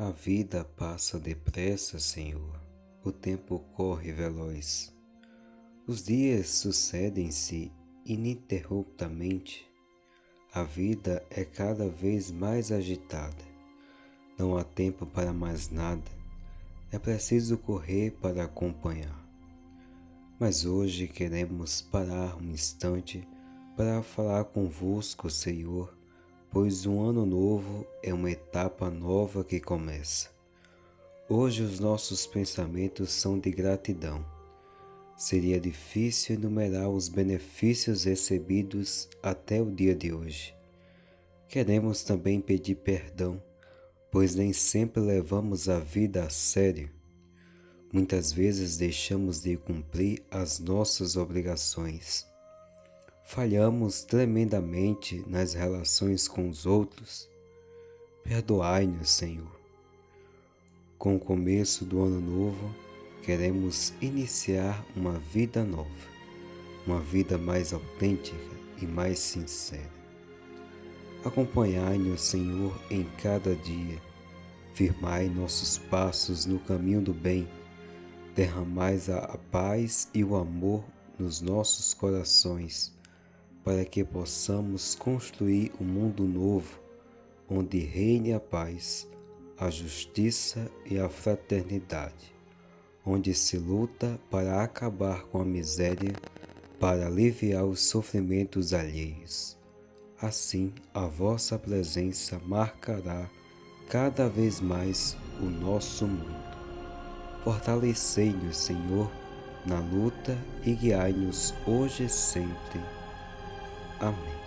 A vida passa depressa, Senhor. O tempo corre veloz. Os dias sucedem-se ininterruptamente. A vida é cada vez mais agitada. Não há tempo para mais nada. É preciso correr para acompanhar. Mas hoje queremos parar um instante para falar convosco, Senhor pois um ano novo é uma etapa nova que começa. Hoje os nossos pensamentos são de gratidão. Seria difícil enumerar os benefícios recebidos até o dia de hoje. Queremos também pedir perdão, pois nem sempre levamos a vida a sério. Muitas vezes deixamos de cumprir as nossas obrigações falhamos tremendamente nas relações com os outros, perdoai-nos, Senhor. Com o começo do ano novo, queremos iniciar uma vida nova, uma vida mais autêntica e mais sincera. Acompanhai-nos, Senhor, em cada dia, firmai nossos passos no caminho do bem, derramais a paz e o amor nos nossos corações para que possamos construir um mundo novo onde reine a paz, a justiça e a fraternidade, onde se luta para acabar com a miséria, para aliviar os sofrimentos alheios. Assim, a vossa presença marcará cada vez mais o nosso mundo. Fortalecei-nos, Senhor, na luta e guiai-nos hoje e sempre 阿。